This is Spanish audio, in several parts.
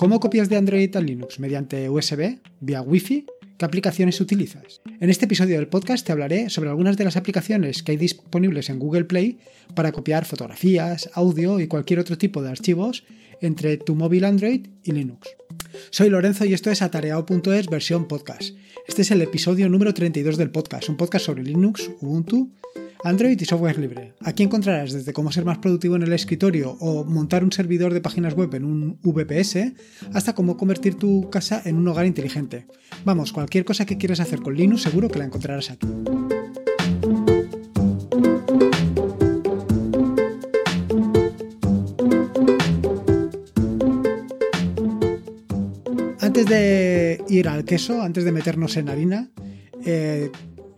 ¿Cómo copias de Android a Linux mediante USB, vía Wi-Fi? ¿Qué aplicaciones utilizas? En este episodio del podcast te hablaré sobre algunas de las aplicaciones que hay disponibles en Google Play para copiar fotografías, audio y cualquier otro tipo de archivos entre tu móvil Android y Linux. Soy Lorenzo y esto es atareado.es versión podcast. Este es el episodio número 32 del podcast, un podcast sobre Linux, Ubuntu, Android y software libre. Aquí encontrarás desde cómo ser más productivo en el escritorio o montar un servidor de páginas web en un VPS hasta cómo convertir tu casa en un hogar inteligente. Vamos, cualquier cosa que quieras hacer con Linux seguro que la encontrarás aquí. Antes de ir al queso, antes de meternos en harina, eh,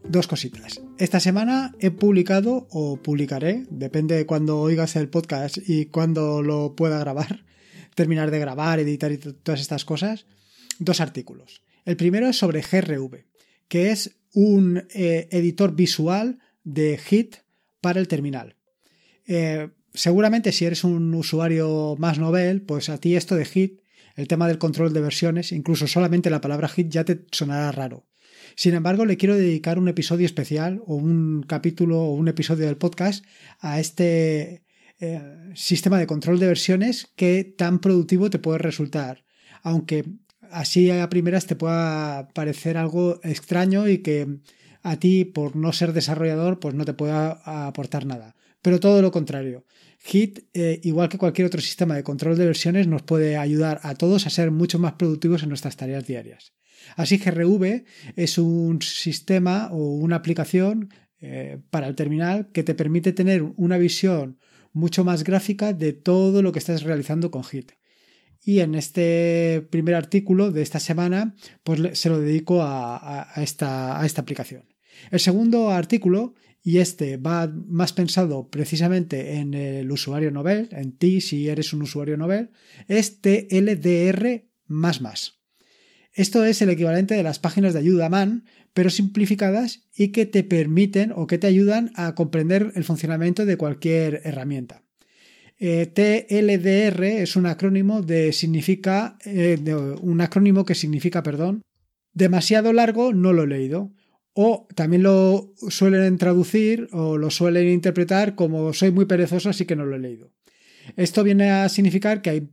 dos cositas. Esta semana he publicado o publicaré, depende de cuando oigas el podcast y cuando lo pueda grabar, terminar de grabar, editar y todas estas cosas, dos artículos. El primero es sobre GRV, que es un eh, editor visual de HIT para el terminal. Eh, seguramente si eres un usuario más novel, pues a ti esto de HIT, el tema del control de versiones, incluso solamente la palabra HIT ya te sonará raro. Sin embargo, le quiero dedicar un episodio especial o un capítulo o un episodio del podcast a este eh, sistema de control de versiones que tan productivo te puede resultar. Aunque así a primeras te pueda parecer algo extraño y que a ti, por no ser desarrollador, pues no te pueda aportar nada. Pero todo lo contrario. Hit, eh, igual que cualquier otro sistema de control de versiones, nos puede ayudar a todos a ser mucho más productivos en nuestras tareas diarias. Así GRV es un sistema o una aplicación eh, para el terminal que te permite tener una visión mucho más gráfica de todo lo que estás realizando con Hit. Y en este primer artículo de esta semana, pues se lo dedico a, esta, a esta aplicación. El segundo artículo, y este va más pensado precisamente en el usuario Novel, en ti si eres un usuario Novel, es TLDR. Esto es el equivalente de las páginas de ayuda MAN, pero simplificadas y que te permiten o que te ayudan a comprender el funcionamiento de cualquier herramienta. Eh, TLDR es un acrónimo de significa eh, un acrónimo que significa, perdón, demasiado largo, no lo he leído. O también lo suelen traducir o lo suelen interpretar como soy muy perezoso, así que no lo he leído. Esto viene a significar que hay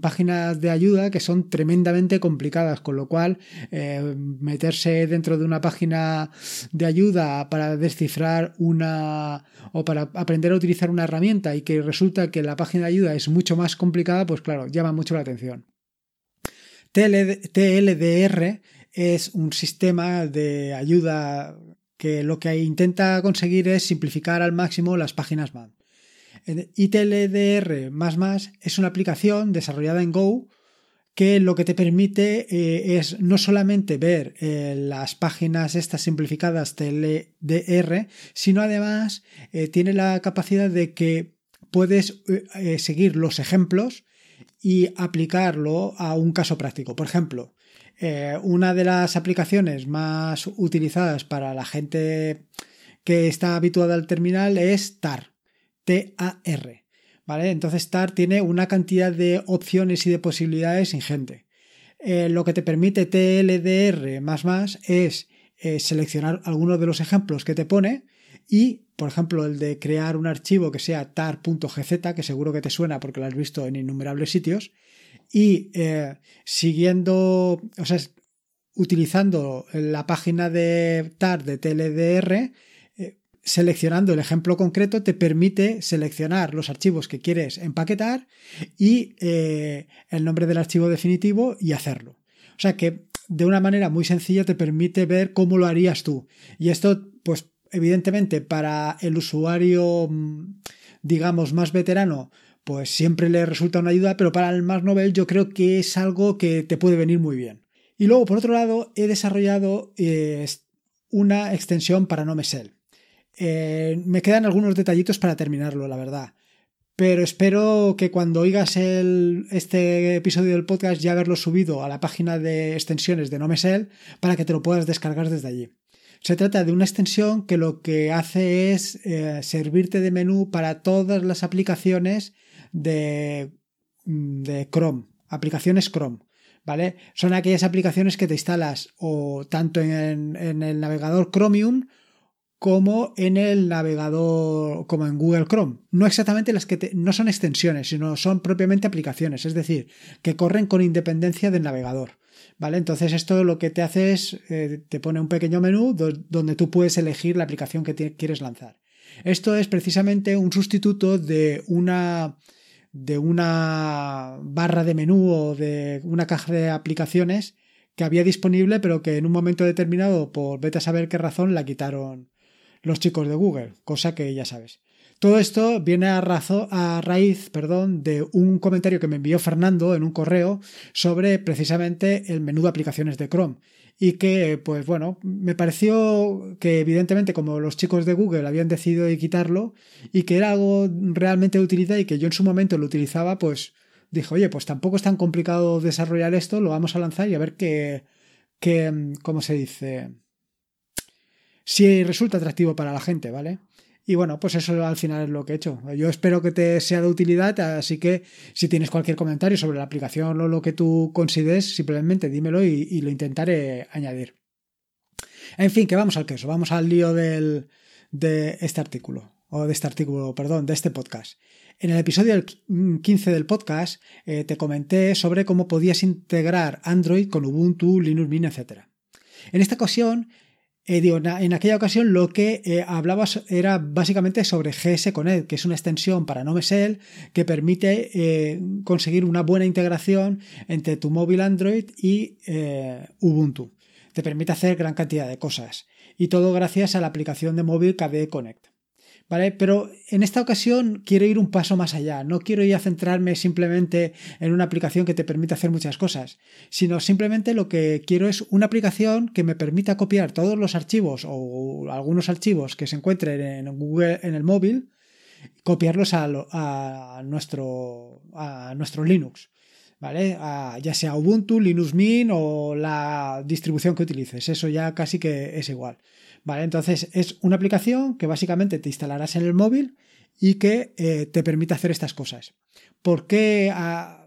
páginas de ayuda que son tremendamente complicadas, con lo cual eh, meterse dentro de una página de ayuda para descifrar una o para aprender a utilizar una herramienta y que resulta que la página de ayuda es mucho más complicada, pues claro, llama mucho la atención. TLDR es un sistema de ayuda que lo que intenta conseguir es simplificar al máximo las páginas MAN. ITLDR es una aplicación desarrollada en Go que lo que te permite eh, es no solamente ver eh, las páginas estas simplificadas TLDR, sino además eh, tiene la capacidad de que puedes seguir los ejemplos y aplicarlo a un caso práctico. Por ejemplo, una de las aplicaciones más utilizadas para la gente que está habituada al terminal es TAR. TAR. ¿Vale? Entonces TAR tiene una cantidad de opciones y de posibilidades ingente. Eh, lo que te permite TLDR es eh, seleccionar algunos de los ejemplos que te pone y, por ejemplo, el de crear un archivo que sea tar.gz, que seguro que te suena porque lo has visto en innumerables sitios, y eh, siguiendo, o sea, utilizando la página de tar de TLDR, seleccionando el ejemplo concreto te permite seleccionar los archivos que quieres empaquetar y eh, el nombre del archivo definitivo y hacerlo. O sea que de una manera muy sencilla te permite ver cómo lo harías tú. Y esto, pues evidentemente para el usuario, mm, digamos, más veterano, pues siempre le resulta una ayuda, pero para el más novel yo creo que es algo que te puede venir muy bien. Y luego, por otro lado, he desarrollado eh, una extensión para NoMesel. Eh, me quedan algunos detallitos para terminarlo, la verdad. Pero espero que cuando oigas este episodio del podcast ya haberlo subido a la página de extensiones de Nomesel para que te lo puedas descargar desde allí. Se trata de una extensión que lo que hace es eh, servirte de menú para todas las aplicaciones de, de Chrome, aplicaciones Chrome. ¿Vale? Son aquellas aplicaciones que te instalas o tanto en, el navegador Chromium como en el navegador, como en Google Chrome. No exactamente las que no son extensiones, sino son propiamente aplicaciones, es decir, que corren con independencia del navegador. ¿Vale? Entonces esto lo que te hace es, eh, te pone un pequeño menú donde tú puedes elegir la aplicación que quieres lanzar. Esto es precisamente un sustituto de una, de una barra de menú o de una caja de aplicaciones que había disponible pero que en un momento determinado, por vete a saber qué razón, la quitaron los chicos de Google, cosa que ya sabes. Todo esto viene a, a raíz perdón, de un comentario que me envió Fernando en un correo sobre precisamente el menú de aplicaciones de Chrome. Y que, pues bueno, me pareció que evidentemente como los chicos de Google habían decidido quitarlo y que era algo realmente de utilidad y que yo en su momento lo utilizaba, pues dije, oye, pues tampoco es tan complicado desarrollar esto, lo vamos a lanzar y a ver qué, qué ¿cómo se dice? Si resulta atractivo para la gente, ¿vale? Y bueno, pues eso al final es lo que he hecho. Yo espero que te sea de utilidad, así que si tienes cualquier comentario sobre la aplicación o lo que tú consideres, simplemente dímelo y, lo intentaré añadir. En fin, que vamos al queso, vamos al lío de este artículo, o de este artículo, perdón, de este podcast. En el episodio 15 del podcast eh, te comenté sobre cómo podías integrar Android con Ubuntu, Linux Mint, etc. En esta ocasión eh, en aquella ocasión lo que eh, hablabas era básicamente sobre GS Connect, que es una extensión para NoMesel que permite eh, conseguir una buena integración entre tu móvil Android y Ubuntu. Te permite hacer gran cantidad de cosas. Y todo gracias a la aplicación de móvil KDE Connect. ¿Vale? Pero en esta ocasión quiero ir un paso más allá. No quiero ir a centrarme simplemente en una aplicación que te permita hacer muchas cosas, sino simplemente lo que quiero es una aplicación que me permita copiar todos los archivos o algunos archivos que se encuentren en Google en el móvil, copiarlos a, nuestro, a nuestro Linux. ¿Vale? ya sea Ubuntu, Linux Mint o la distribución que utilices. Eso ya casi que es igual. ¿Vale? Entonces es una aplicación que básicamente te instalarás en el móvil y que eh, te permite hacer estas cosas. ¿Por qué ah,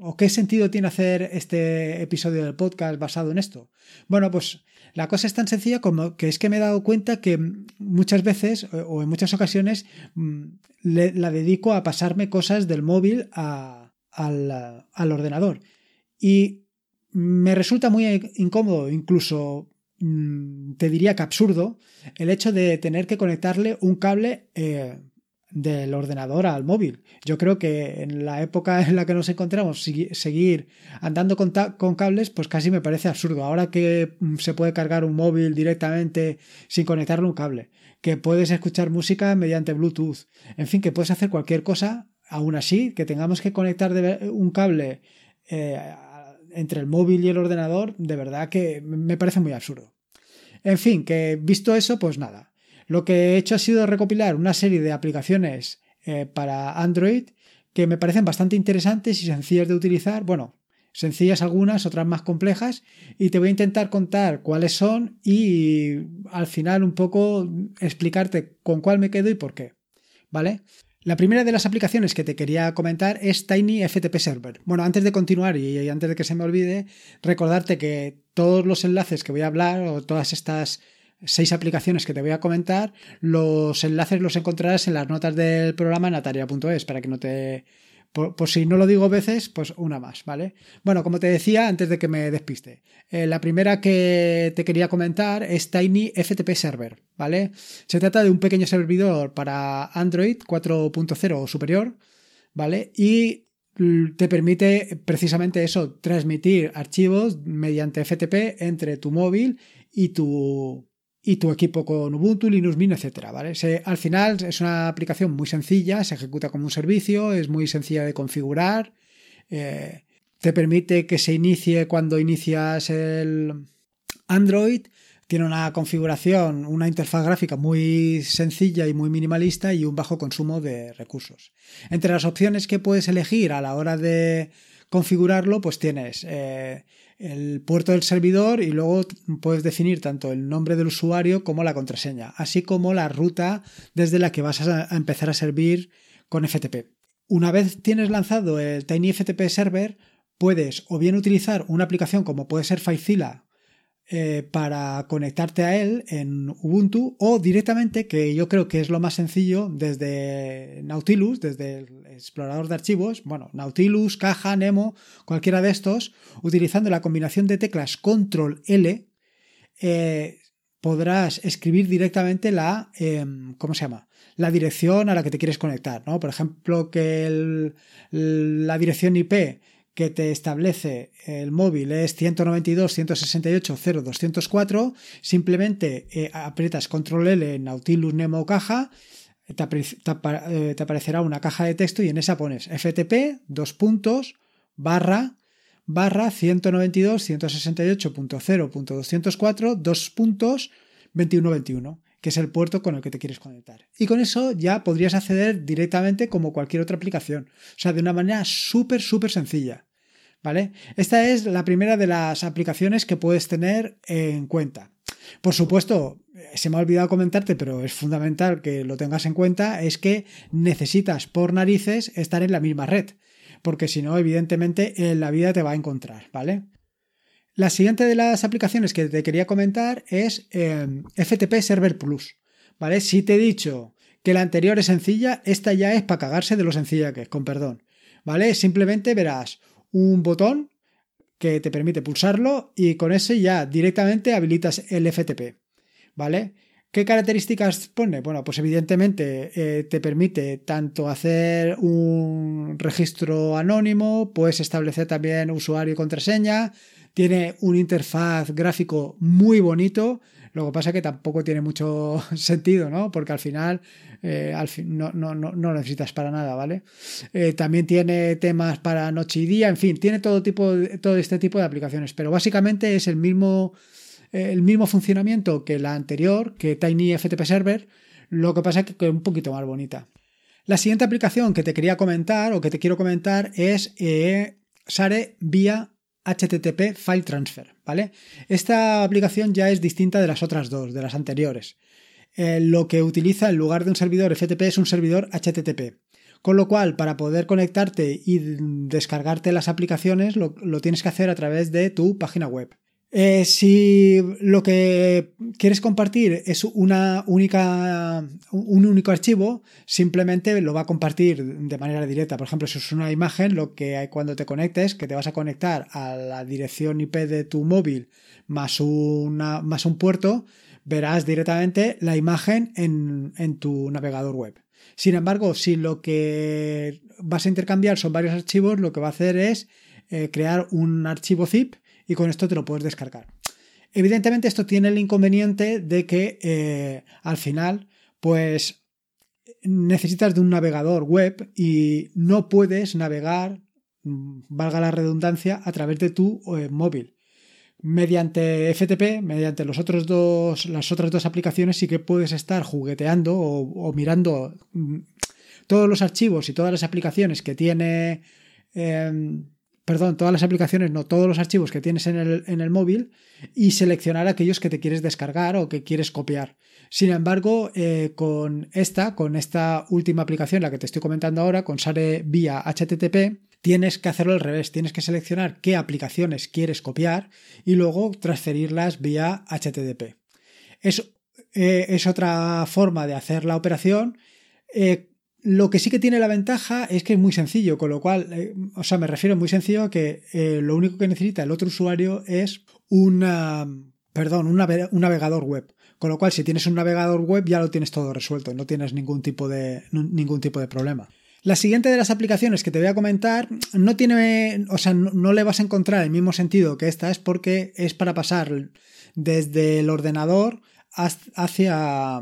o qué sentido tiene hacer este episodio del podcast basado en esto? Bueno, pues la cosa es tan sencilla como que es que me he dado cuenta que muchas veces o en muchas ocasiones mm, la dedico a pasarme cosas del móvil al, al ordenador. Y me resulta muy incómodo, incluso te diría que absurdo el hecho de tener que conectarle un cable eh, del ordenador al móvil. Yo creo que en la época en la que nos encontramos, seguir andando con, cables, pues casi me parece absurdo. Ahora que mm, se puede cargar un móvil directamente sin conectarle un cable, que puedes escuchar música mediante Bluetooth, en fin, que puedes hacer cualquier cosa, aún así, que tengamos que conectar un cable eh, entre el móvil y el ordenador, de verdad que me parece muy absurdo. En fin, que visto eso, pues nada. Lo que he hecho ha sido recopilar una serie de aplicaciones eh, para Android que me parecen bastante interesantes y sencillas de utilizar. Bueno, sencillas algunas, otras más complejas, y te voy a intentar contar cuáles son y al final un poco explicarte con cuál me quedo y por qué. ¿Vale? La primera de las aplicaciones que te quería comentar es Tiny FTP Server. Bueno, antes de continuar y antes de que se me olvide, recordarte que todos los enlaces que voy a hablar o todas estas seis aplicaciones que te voy a comentar, los enlaces los encontrarás en las notas del programa nataria.es para que no te por, si no lo digo veces, pues una más, ¿vale? Bueno, como te decía antes de que me despiste, eh, la primera que te quería comentar es Tiny FTP Server, ¿vale? Se trata de un pequeño servidor para Android 4.0 o superior, ¿vale? Y te permite precisamente eso, transmitir archivos mediante FTP entre tu móvil y tu, y tu equipo con Ubuntu, Linux Mint, etcétera, ¿vale? al final es una aplicación muy sencilla, se ejecuta como un servicio, es muy sencilla de configurar, eh, te permite que se inicie cuando inicias el Android, tiene una configuración, una interfaz gráfica muy sencilla y muy minimalista y un bajo consumo de recursos. Entre las opciones que puedes elegir a la hora de configurarlo, pues tienes eh, el puerto del servidor y luego puedes definir tanto el nombre del usuario como la contraseña, así como la ruta desde la que vas a empezar a servir con FTP. Una vez tienes lanzado el TinyFTP Server, puedes o bien utilizar una aplicación como puede ser FileZilla eh, para conectarte a él en Ubuntu o directamente, que yo creo que es lo más sencillo, desde Nautilus, desde el explorador de archivos, bueno, Nautilus, Caja, Nemo, cualquiera de estos, utilizando la combinación de teclas Control L, eh, podrás escribir directamente la, em, ¿cómo se llama? La dirección a la que te quieres conectar, ¿no? Por ejemplo, que la dirección IP que te establece el móvil es 192.168.0.204, simplemente eh, aprietas control L en Nautilus Nemo caja, eh, te, aparecerá una caja de texto y en esa pones FTP, dos puntos, barra, barra 192.168.0.204, dos puntos, 2121 que es el puerto con el que te quieres conectar. Y con eso ya podrías acceder directamente como cualquier otra aplicación. O sea, de una manera súper, súper sencilla. ¿vale? Esta es la primera de las aplicaciones que puedes tener en cuenta. Por supuesto, se me ha olvidado comentarte, pero es fundamental que lo tengas en cuenta, es que necesitas por narices estar en la misma red, porque si no, evidentemente, en la vida te va a encontrar, ¿vale? La siguiente de las aplicaciones que te quería comentar es em, FTP Server Plus, ¿vale? Si te he dicho que la anterior es sencilla, esta ya es para cagarse de lo sencilla que es, con perdón, ¿vale? Simplemente verás un botón que te permite pulsarlo y con ese ya directamente habilitas el FTP, ¿vale? ¿Qué características pone? Bueno, pues evidentemente eh, te permite tanto hacer un registro anónimo, puedes establecer también usuario y contraseña, tiene un interfaz gráfico muy bonito, lo que pasa es que tampoco tiene mucho sentido, ¿no? Porque al final, eh, al fin, no, no, no, no, necesitas para nada, ¿vale? Eh, también tiene temas para noche y día, en fin, tiene todo, tipo, todo este tipo de aplicaciones, pero básicamente es el mismo, el mismo funcionamiento que la anterior, que Tiny FTP Server, lo que pasa es que es un poquito más bonita. La siguiente aplicación que te quería comentar o que te quiero comentar es eh, Sare vía HTTP File Transfer, ¿vale? Esta aplicación ya es distinta de las otras dos, de las anteriores. Eh, lo que utiliza en lugar de un servidor FTP es un servidor HTTP. Con lo cual, para poder conectarte y descargarte las aplicaciones, lo tienes que hacer a través de tu página web. Eh, si lo que quieres compartir es una única, un único archivo, simplemente lo va a compartir de manera directa. Por ejemplo, si es una imagen, lo que hay cuando te conectes, que te vas a conectar a la dirección IP de tu móvil más, más un puerto, verás directamente la imagen en, en tu navegador web. Sin embargo, si lo que vas a intercambiar son varios archivos, lo que va a hacer es eh, crear un archivo zip y con esto te lo puedes descargar. Evidentemente esto tiene el inconveniente de que eh, al final pues necesitas de un navegador web y no puedes navegar, mm, valga la redundancia, a través de tu eh, móvil. Mediante FTP, mediante los otros dos, las otras dos aplicaciones, sí que puedes estar jugueteando o, mirando mm, todos los archivos y todas las aplicaciones que tiene em, perdón, todas las aplicaciones, no, todos los archivos que tienes en el, móvil y seleccionar aquellos que te quieres descargar o que quieres copiar. Sin embargo, eh, con esta, con esta última aplicación, la que te estoy comentando ahora, con Sare vía HTTP, tienes que hacerlo al revés, tienes que seleccionar qué aplicaciones quieres copiar y luego transferirlas vía HTTP. Es, eh, es otra forma de hacer la operación. Eh, lo que sí que tiene la ventaja es que es muy sencillo, con lo cual, eh, o sea, me refiero muy sencillo a que eh, lo único que necesita el otro usuario es una, perdón, un, navegador web. Con lo cual, si tienes un navegador web ya lo tienes todo resuelto, no tienes ningún tipo de, ningún tipo de problema. La siguiente de las aplicaciones que te voy a comentar no tiene, o sea, no le vas a encontrar el mismo sentido que esta, es porque es para pasar desde el ordenador hacia,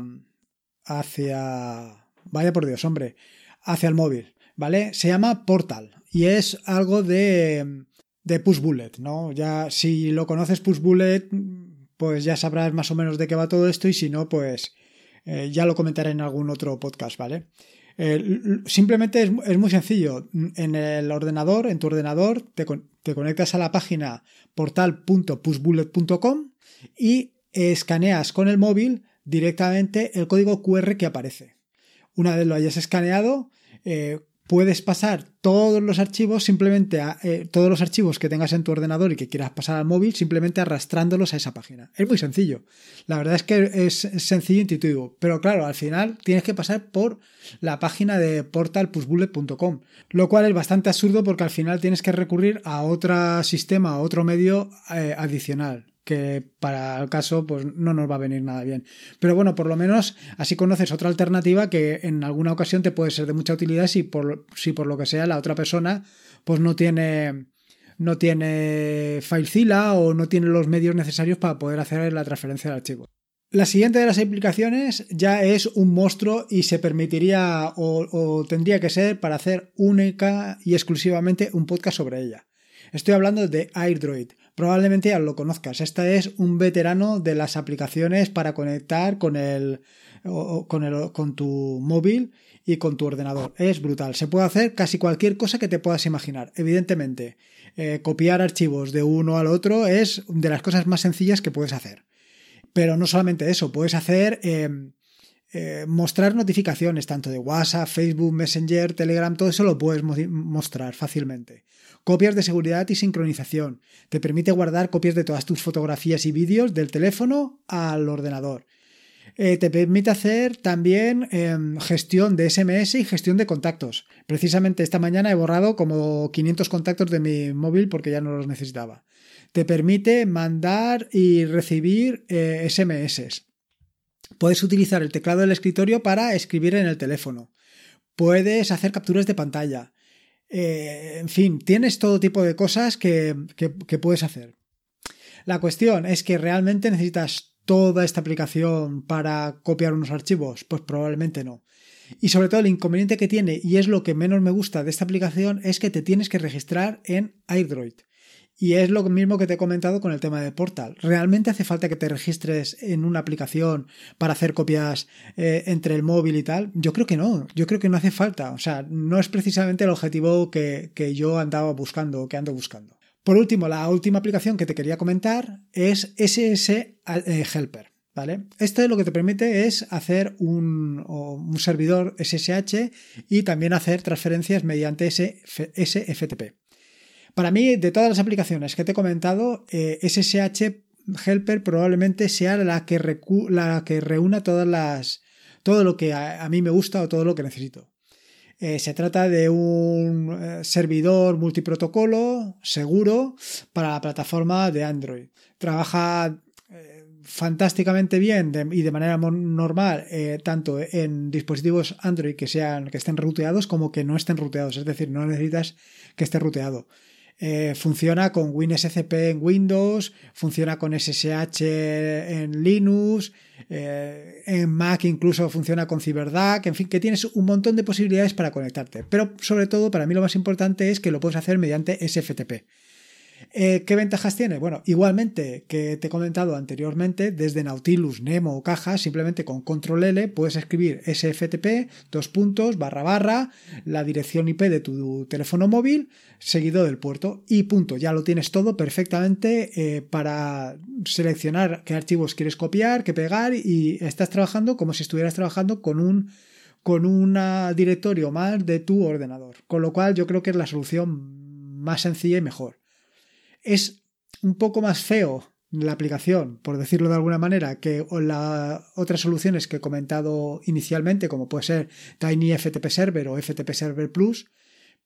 hacia vaya por Dios, hombre, hacia el móvil, ¿vale? Se llama Portal y es algo de, de Push Bullet, ¿no? Ya si lo conoces Push Bullet, pues ya sabrás más o menos de qué va todo esto y si no, pues eh, ya lo comentaré en algún otro podcast, ¿vale? Eh, simplemente es, muy sencillo. En el ordenador, en tu ordenador, te, te conectas a la página portal.pushbullet.com y escaneas con el móvil directamente el código QR que aparece. Una vez lo hayas escaneado, eh, puedes pasar todos los archivos simplemente a eh, todos los archivos que tengas en tu ordenador y que quieras pasar al móvil simplemente arrastrándolos a esa página. Es muy sencillo. La verdad es que es sencillo e intuitivo, pero claro, al final tienes que pasar por la página de portalpushbullet.com, lo cual es bastante absurdo porque al final tienes que recurrir a otro sistema, a otro medio eh, adicional que para el caso pues no nos va a venir nada bien. Pero bueno, por lo menos así conoces otra alternativa que en alguna ocasión te puede ser de mucha utilidad si por, si por lo que sea la otra persona pues no tiene no tiene FileZilla o no tiene los medios necesarios para poder hacer la transferencia de archivo. La siguiente de las aplicaciones ya es un monstruo y se permitiría o, o tendría que ser para hacer única y exclusivamente un podcast sobre ella. Estoy hablando de AirDroid. Probablemente ya lo conozcas. Esta es un veterano de las aplicaciones para conectar con el, con, el, con tu móvil y con tu ordenador. Es brutal. Se puede hacer casi cualquier cosa que te puedas imaginar. Evidentemente, eh, copiar archivos de uno al otro es de las cosas más sencillas que puedes hacer. Pero no solamente eso, puedes hacer em, eh, mostrar notificaciones tanto de WhatsApp, Facebook, Messenger, Telegram, todo eso lo puedes mostrar fácilmente copias de seguridad y sincronización. Te permite guardar copias de todas tus fotografías y vídeos del teléfono al ordenador. Eh, te permite hacer también em, gestión de SMS y gestión de contactos. Precisamente esta mañana he borrado como 500 contactos de mi móvil porque ya no los necesitaba. Te permite mandar y recibir SMS. Eh, Puedes utilizar el teclado del escritorio para escribir en el teléfono. Puedes hacer capturas de pantalla. Eh, en fin, tienes todo tipo de cosas que, puedes hacer. La cuestión es que realmente necesitas toda esta aplicación para copiar unos archivos? Pues probablemente no. Y sobre todo el inconveniente que tiene, y es lo que menos me gusta de esta aplicación, es que te tienes que registrar en AirDroid. Y es lo mismo que te he comentado con el tema de Portal. ¿Realmente hace falta que te registres en una aplicación para hacer copias eh, entre el móvil y tal? Yo creo que no, yo creo que no hace falta. O sea, no es precisamente el objetivo que, yo andaba buscando o que ando buscando. Por último, la última aplicación que te quería comentar es SS eh, Helper. ¿Vale? Esto lo que te permite es hacer un, un servidor SSH y también hacer transferencias mediante SFTP. Para mí, de todas las aplicaciones que te he comentado, SSH eh, Helper probablemente sea la que, la que reúna todas las, todo lo que a, mí me gusta o todo lo que necesito. Eh, se trata de un eh, servidor multiprotocolo seguro para la plataforma de Android. Trabaja fantásticamente bien y de manera normal tanto en dispositivos Android que sean que estén ruteados como que no estén ruteados, es decir, no necesitas que esté ruteado. Eh, funciona con WinSCP en Windows, funciona con SSH en Linux, eh, en Mac incluso funciona con CyberDAC, en fin, que tienes un montón de posibilidades para conectarte. Pero sobre todo, para mí lo más importante es que lo puedes hacer mediante SFTP. Eh, ¿Qué ventajas tiene? Bueno, igualmente que te he comentado anteriormente, desde Nautilus, Nemo o Caja, simplemente con control L puedes escribir sftp, dos puntos, barra barra, la dirección IP de tu teléfono móvil, seguido del puerto y punto. Ya lo tienes todo perfectamente eh, para seleccionar qué archivos quieres copiar, qué pegar y estás trabajando como si estuvieras trabajando con un con un directorio más de tu ordenador. Con lo cual yo creo que es la solución más sencilla y mejor. Es un poco más feo la aplicación, por decirlo de alguna manera, que las otras soluciones que he comentado inicialmente, como puede ser Tiny FTP Server o FTP Server Plus,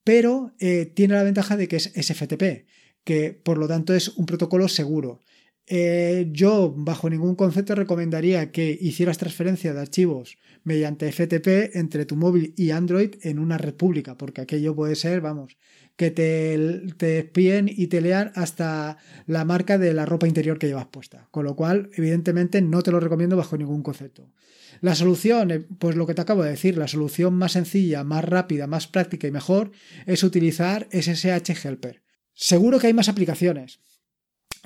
pero eh, tiene la ventaja de que es SFTP, que por lo tanto es un protocolo seguro. Eh, yo, bajo ningún concepto, recomendaría que hicieras transferencia de archivos mediante FTP entre tu móvil y Android en una red pública, porque aquello puede ser, vamos, que te, te espíen y te lean hasta la marca de la ropa interior que llevas puesta. Con lo cual, evidentemente, no te lo recomiendo bajo ningún concepto. La solución, eh, pues lo que te acabo de decir, la solución más sencilla, más rápida, más práctica y mejor es utilizar SSH Helper. Seguro que hay más aplicaciones.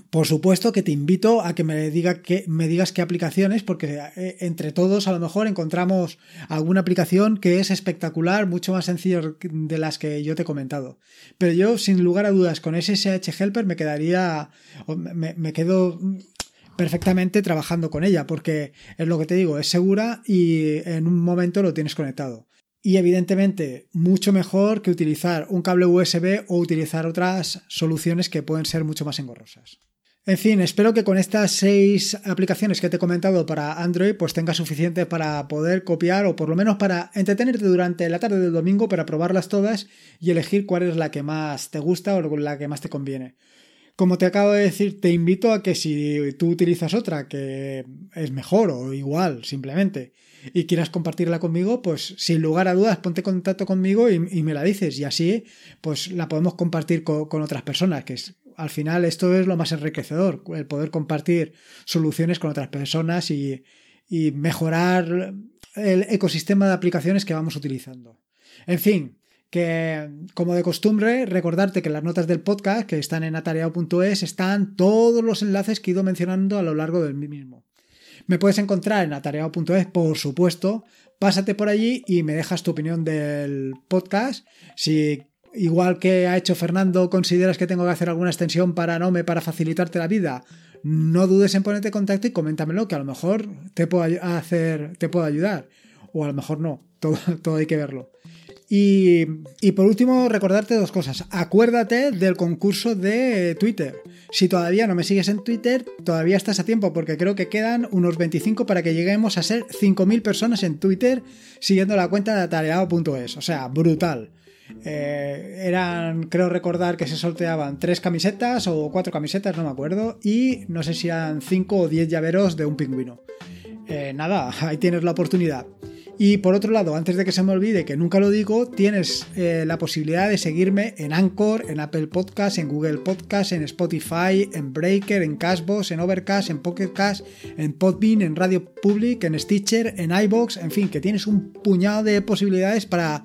Por supuesto que te invito a que me, diga que, me digas qué aplicaciones, porque eh, entre todos a lo mejor encontramos alguna aplicación que es espectacular, mucho más sencilla de las que yo te he comentado. Pero yo, sin lugar a dudas, con SSH Helper me quedaría, me, me quedo perfectamente trabajando con ella, porque es lo que te digo, es segura y en un momento lo tienes conectado. y evidentemente mucho mejor que utilizar un cable USB o utilizar otras soluciones que pueden ser mucho más engorrosas. En fin, espero que con estas seis aplicaciones que te he comentado para Android, pues tengas suficiente para poder copiar o por lo menos para entretenerte durante la tarde del domingo para probarlas todas y elegir cuál es la que más te gusta o la que más te conviene. Como te acabo de decir, te invito a que si tú utilizas otra que es mejor o igual, simplemente, y quieras compartirla conmigo, pues sin lugar a dudas ponte en contacto conmigo y, me la dices y así pues la podemos compartir con, otras personas, que es, al final esto es lo más enriquecedor, el poder compartir soluciones con otras personas y, mejorar el ecosistema de aplicaciones que vamos utilizando. En fin, que como de costumbre, recordarte que las notas del podcast que están en atareado.es están todos los enlaces que he ido mencionando a lo largo del mismo. Me puedes encontrar en atareado.es, por supuesto. Pásate por allí y me dejas tu opinión del podcast. Si igual que ha hecho Fernando, consideras que tengo que hacer alguna extensión para Nome para facilitarte la vida, no dudes en ponerte en contacto y coméntamelo, que a lo mejor te puedo hacer, te puedo ayudar. O a lo mejor no. Todo, todo hay que verlo. Y, por último, recordarte dos cosas. Acuérdate del concurso de Twitter. Si todavía no me sigues en Twitter, todavía estás a tiempo porque creo que quedan unos 25 para que lleguemos a ser 5.000 personas en Twitter siguiendo la cuenta de atareado.es. O sea, brutal. Eh, eran, creo recordar que se sorteaban tres camisetas o cuatro camisetas, no me acuerdo, y no sé si eran 5 o 10 llaveros de un pingüino. Eh, nada, ahí tienes la oportunidad. Y por otro lado, antes de que se me olvide, que nunca lo digo, tienes eh, la posibilidad de seguirme en Anchor, en Apple Podcast, en Google Podcast, en Spotify, en Breaker, en Cashbox, en Overcast, en Pocket Cast, en Podbean, en Radio Public, en Stitcher, en iBox, en fin, que tienes un puñado de posibilidades para,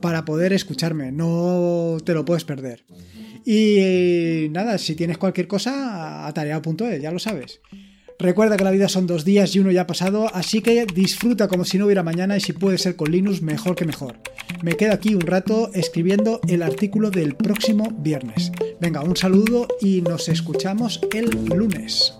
para poder escucharme. No te lo puedes perder. Y nada, si tienes cualquier cosa, atareado.es, ya lo sabes. Recuerda que la vida son dos días y uno ya ha pasado, así que disfruta como si no hubiera mañana y si puede ser con Linux, mejor que mejor. Me quedo aquí un rato escribiendo el artículo del próximo viernes. Venga, un saludo y nos escuchamos el lunes.